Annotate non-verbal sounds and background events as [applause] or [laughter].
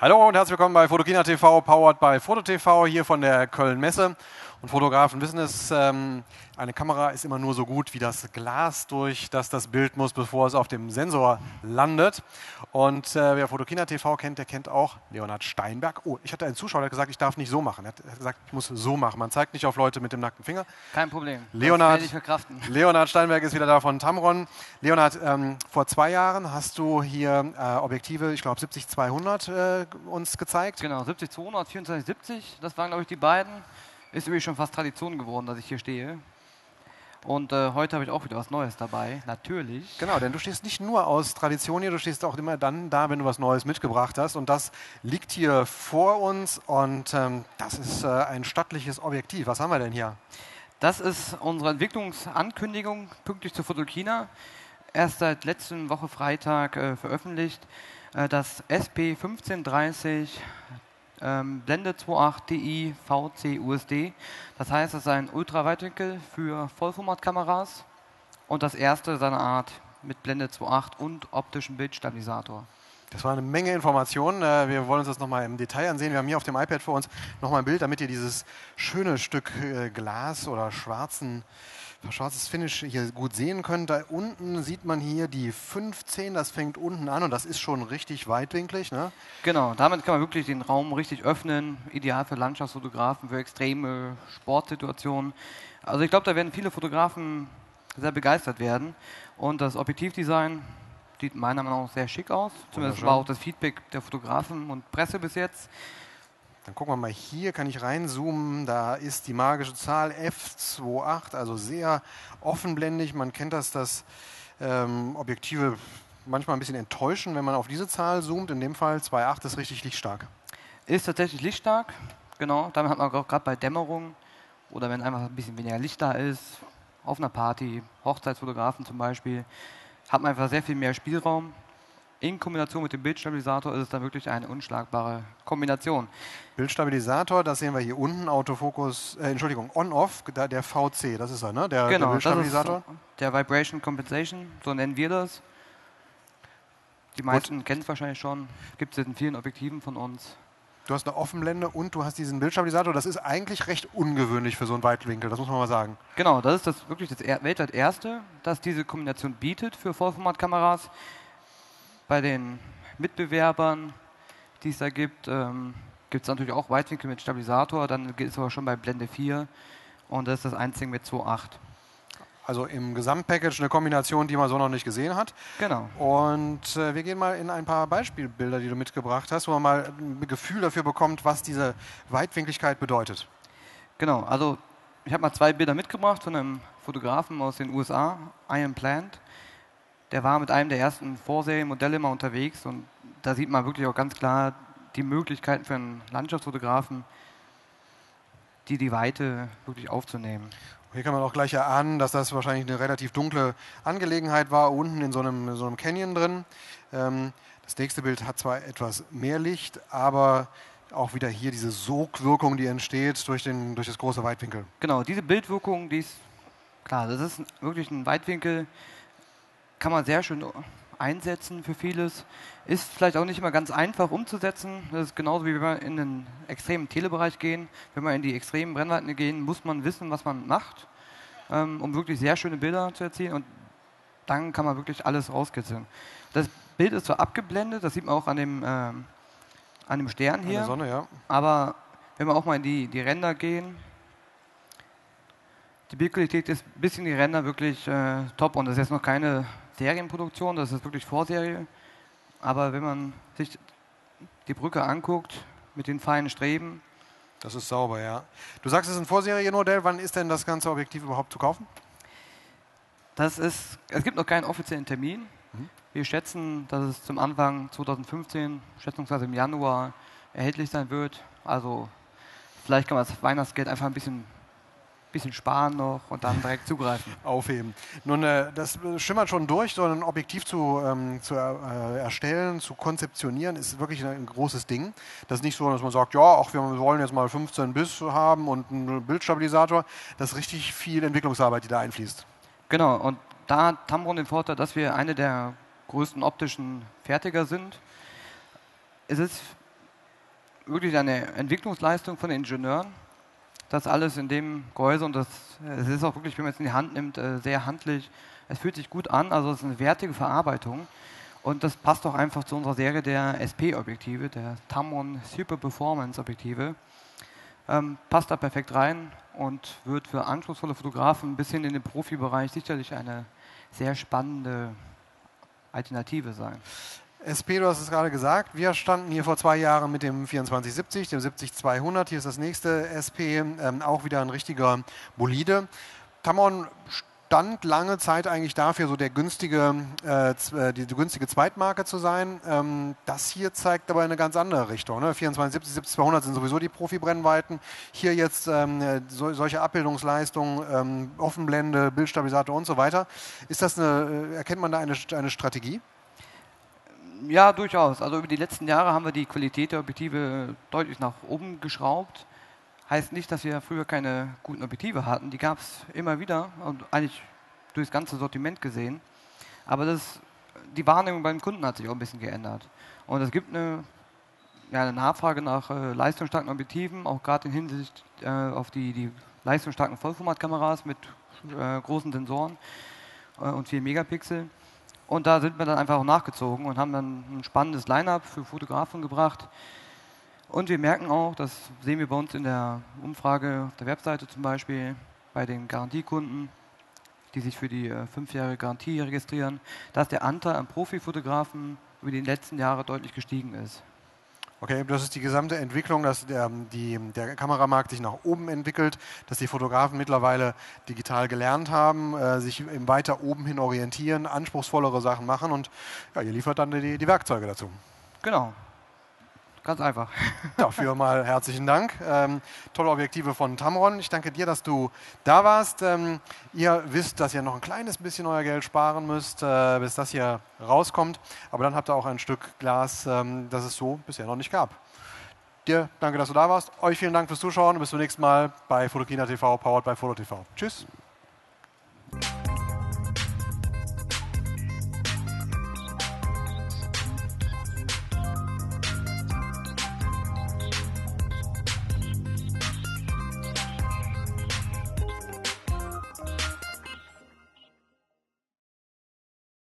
Hallo und herzlich willkommen bei Fotokina TV, powered by FotoTV hier von der Köln Messe. Und Fotografen wissen es, ähm, eine Kamera ist immer nur so gut wie das Glas, durch das das Bild muss, bevor es auf dem Sensor landet. Und äh, wer Fotokina TV kennt, der kennt auch Leonhard Steinberg. Oh, ich hatte einen Zuschauer, der hat gesagt, ich darf nicht so machen. Er hat gesagt, ich muss so machen. Man zeigt nicht auf Leute mit dem nackten Finger. Kein Problem. Leonhard, ich verkraften. [laughs] Leonhard Steinberg ist wieder da von Tamron. Leonhard, ähm, vor zwei Jahren hast du hier äh, Objektive, ich glaube 70-200 äh, uns gezeigt. Genau, 70-200, 24-70, das waren glaube ich die beiden. Ist übrigens schon fast Tradition geworden, dass ich hier stehe. Und äh, heute habe ich auch wieder was Neues dabei, natürlich. Genau, denn du stehst nicht nur aus Tradition hier, du stehst auch immer dann da, wenn du was Neues mitgebracht hast. Und das liegt hier vor uns und ähm, das ist äh, ein stattliches Objektiv. Was haben wir denn hier? Das ist unsere Entwicklungsankündigung pünktlich zur Fotokina. Erst seit letzten Woche Freitag äh, veröffentlicht. Äh, das SP 1530 ähm, Blende 2.8 Ti VC USD. Das heißt, es ist ein Ultraweitwinkel für Vollformatkameras und das erste seiner Art mit Blende 2.8 und optischem Bildstabilisator. Das war eine Menge Informationen. Äh, wir wollen uns das nochmal im Detail ansehen. Wir haben hier auf dem iPad vor uns nochmal ein Bild, damit ihr dieses schöne Stück äh, Glas oder schwarzen schwarzes Finish hier gut sehen könnt. Da unten sieht man hier die 15, das fängt unten an und das ist schon richtig weitwinklig. Ne? Genau, damit kann man wirklich den Raum richtig öffnen, ideal für Landschaftsfotografen, für extreme Sportsituationen. Also ich glaube, da werden viele Fotografen sehr begeistert werden und das Objektivdesign sieht meiner Meinung nach sehr schick aus. Zumindest war auch das Feedback der Fotografen und Presse bis jetzt. Dann gucken wir mal hier, kann ich reinzoomen. Da ist die magische Zahl F28, also sehr offenblendig. Man kennt das, dass ähm, Objektive manchmal ein bisschen enttäuschen, wenn man auf diese Zahl zoomt. In dem Fall 2,8 ist richtig lichtstark. Ist tatsächlich lichtstark, genau. Damit hat man auch gerade bei Dämmerung oder wenn einfach ein bisschen weniger Licht da ist, auf einer Party, Hochzeitsfotografen zum Beispiel, hat man einfach sehr viel mehr Spielraum in Kombination mit dem Bildstabilisator ist es dann wirklich eine unschlagbare Kombination. Bildstabilisator, das sehen wir hier unten, Autofokus, äh, Entschuldigung, On-Off, der VC, das ist er, ne? Der, genau, der Bildstabilisator. der Vibration Compensation, so nennen wir das. Die meisten kennen es wahrscheinlich schon, gibt es in vielen Objektiven von uns. Du hast eine Offenblende und du hast diesen Bildstabilisator. Das ist eigentlich recht ungewöhnlich für so einen Weitwinkel, das muss man mal sagen. Genau, das ist das wirklich das weltweit erste, das diese Kombination bietet für Vollformatkameras bei den Mitbewerbern, die es da gibt, ähm, gibt es natürlich auch Weitwinkel mit Stabilisator, dann geht es aber schon bei Blende 4 und das ist das einzige mit 2.8. Also im Gesamtpackage eine Kombination, die man so noch nicht gesehen hat. Genau. Und äh, wir gehen mal in ein paar Beispielbilder, die du mitgebracht hast, wo man mal ein Gefühl dafür bekommt, was diese Weitwinkligkeit bedeutet. Genau, also ich habe mal zwei Bilder mitgebracht von einem Fotografen aus den USA, Ian Plant der war mit einem der ersten Vorserienmodelle mal unterwegs und da sieht man wirklich auch ganz klar die Möglichkeiten für einen Landschaftsfotografen, die die Weite wirklich aufzunehmen. Hier kann man auch gleich erahnen, dass das wahrscheinlich eine relativ dunkle Angelegenheit war, unten in so einem, so einem Canyon drin. Ähm, das nächste Bild hat zwar etwas mehr Licht, aber auch wieder hier diese Sogwirkung, die entsteht durch, den, durch das große Weitwinkel. Genau, diese Bildwirkung, die ist klar, das ist wirklich ein Weitwinkel, kann man sehr schön einsetzen für vieles. Ist vielleicht auch nicht immer ganz einfach umzusetzen. Das ist genauso wie wenn wir in den extremen Telebereich gehen. Wenn wir in die extremen Brennweiten gehen, muss man wissen, was man macht, ähm, um wirklich sehr schöne Bilder zu erzielen. Und dann kann man wirklich alles rauskitzeln. Das Bild ist zwar abgeblendet, das sieht man auch an dem, ähm, an dem Stern hier. An der Sonne, ja. Aber wenn wir auch mal in die, die Ränder gehen, die Bildqualität ist bis in die Ränder wirklich äh, top und das ist jetzt noch keine Serienproduktion, das ist wirklich Vorserie. Aber wenn man sich die Brücke anguckt mit den feinen Streben. Das ist sauber, ja. Du sagst, es ist ein Vorserienmodell. Wann ist denn das ganze Objektiv überhaupt zu kaufen? Das ist, es gibt noch keinen offiziellen Termin. Mhm. Wir schätzen, dass es zum Anfang 2015, schätzungsweise im Januar, erhältlich sein wird. Also vielleicht kann man das Weihnachtsgeld einfach ein bisschen bisschen sparen noch und dann direkt zugreifen. [laughs] Aufheben. Nun, äh, das schimmert schon durch, so ein Objektiv zu, ähm, zu äh, erstellen, zu konzeptionieren, ist wirklich ein, großes Ding. Das ist nicht so, dass man sagt, ja, auch wir wollen jetzt mal 15 bis haben und einen Bildstabilisator. Das ist richtig viel Entwicklungsarbeit, die da einfließt. Genau, und da hat Tamron den Vorteil, dass wir eine der größten optischen Fertiger sind. Es ist wirklich eine Entwicklungsleistung von Ingenieuren. Das alles in dem Gehäuse und das, es ist auch wirklich, wenn man es in die Hand nimmt, äh, sehr handlich. Es fühlt sich gut an, also es ist eine wertige Verarbeitung. Und das passt auch einfach zu unserer Serie der SP-Objektive, der Tamron Super Performance Objektive. Ähm, passt da perfekt rein und wird für anspruchsvolle Fotografen bis hin in den Profibereich sicherlich eine sehr spannende Alternative sein. SP, du hast es gerade gesagt, wir standen hier vor zwei Jahren mit dem 2470, dem 70200. Hier ist das nächste SP, ähm, auch wieder ein richtiger Bolide. Tamron stand lange Zeit eigentlich dafür, so der günstige, äh, äh die, die, günstige Zweitmarke zu sein. Ähm, das hier zeigt aber eine ganz andere Richtung. Ne? 2470, 7200 sind sowieso die Profi-Brennweiten. Hier jetzt ähm, so, solche Abbildungsleistungen, ähm, Offenblende, Bildstabilisator und so weiter. Ist das eine, äh, erkennt man da eine, eine Strategie? Ja, durchaus. Also über die letzten Jahre haben wir die Qualität der Objektive deutlich nach oben geschraubt. Heißt nicht, dass wir früher keine guten Objektive hatten. Die gab es immer wieder und eigentlich durch das ganze Sortiment gesehen. Aber das, die Wahrnehmung beim Kunden hat sich auch ein bisschen geändert. Und es gibt eine, ja, eine Nachfrage nach äh, leistungsstarken Objektiven, auch gerade in Hinsicht äh, auf die, die leistungsstarken Vollformatkameras mit äh, großen Sensoren äh, und 4 Megapixel. Und da sind wir dann einfach auch nachgezogen und haben dann ein spannendes Line-up für Fotografen gebracht, und wir merken auch, das sehen wir bei uns in der Umfrage auf der Webseite zum Beispiel, bei den Garantiekunden, die sich für die äh, fünfjährige Garantie registrieren, dass der Anteil an Profifotografen über die letzten Jahre deutlich gestiegen ist. Okay, das ist die gesamte Entwicklung, dass der, die, der Kameramarkt sich nach oben entwickelt, dass die Fotografen mittlerweile digital gelernt haben, äh, sich weiter oben hin orientieren, anspruchsvollere Sachen machen und ja, ihr liefert dann die, die Werkzeuge dazu. Genau, Ganz einfach. [laughs] Dafür mal herzlichen Dank. Ähm, tolle Objektive von Tamron. Ich danke dir, dass du da warst. Ähm, ihr wisst, dass ihr noch ein kleines bisschen euer Geld sparen müsst, äh, bis das hier rauskommt. Aber dann habt ihr auch ein Stück Glas, ähm, das es so bisher noch nicht gab. Dir danke, dass du da warst. Euch vielen Dank fürs Zuschauen und bis zum nächsten Mal bei Fotokina TV, powered by Foto TV. Tschüss.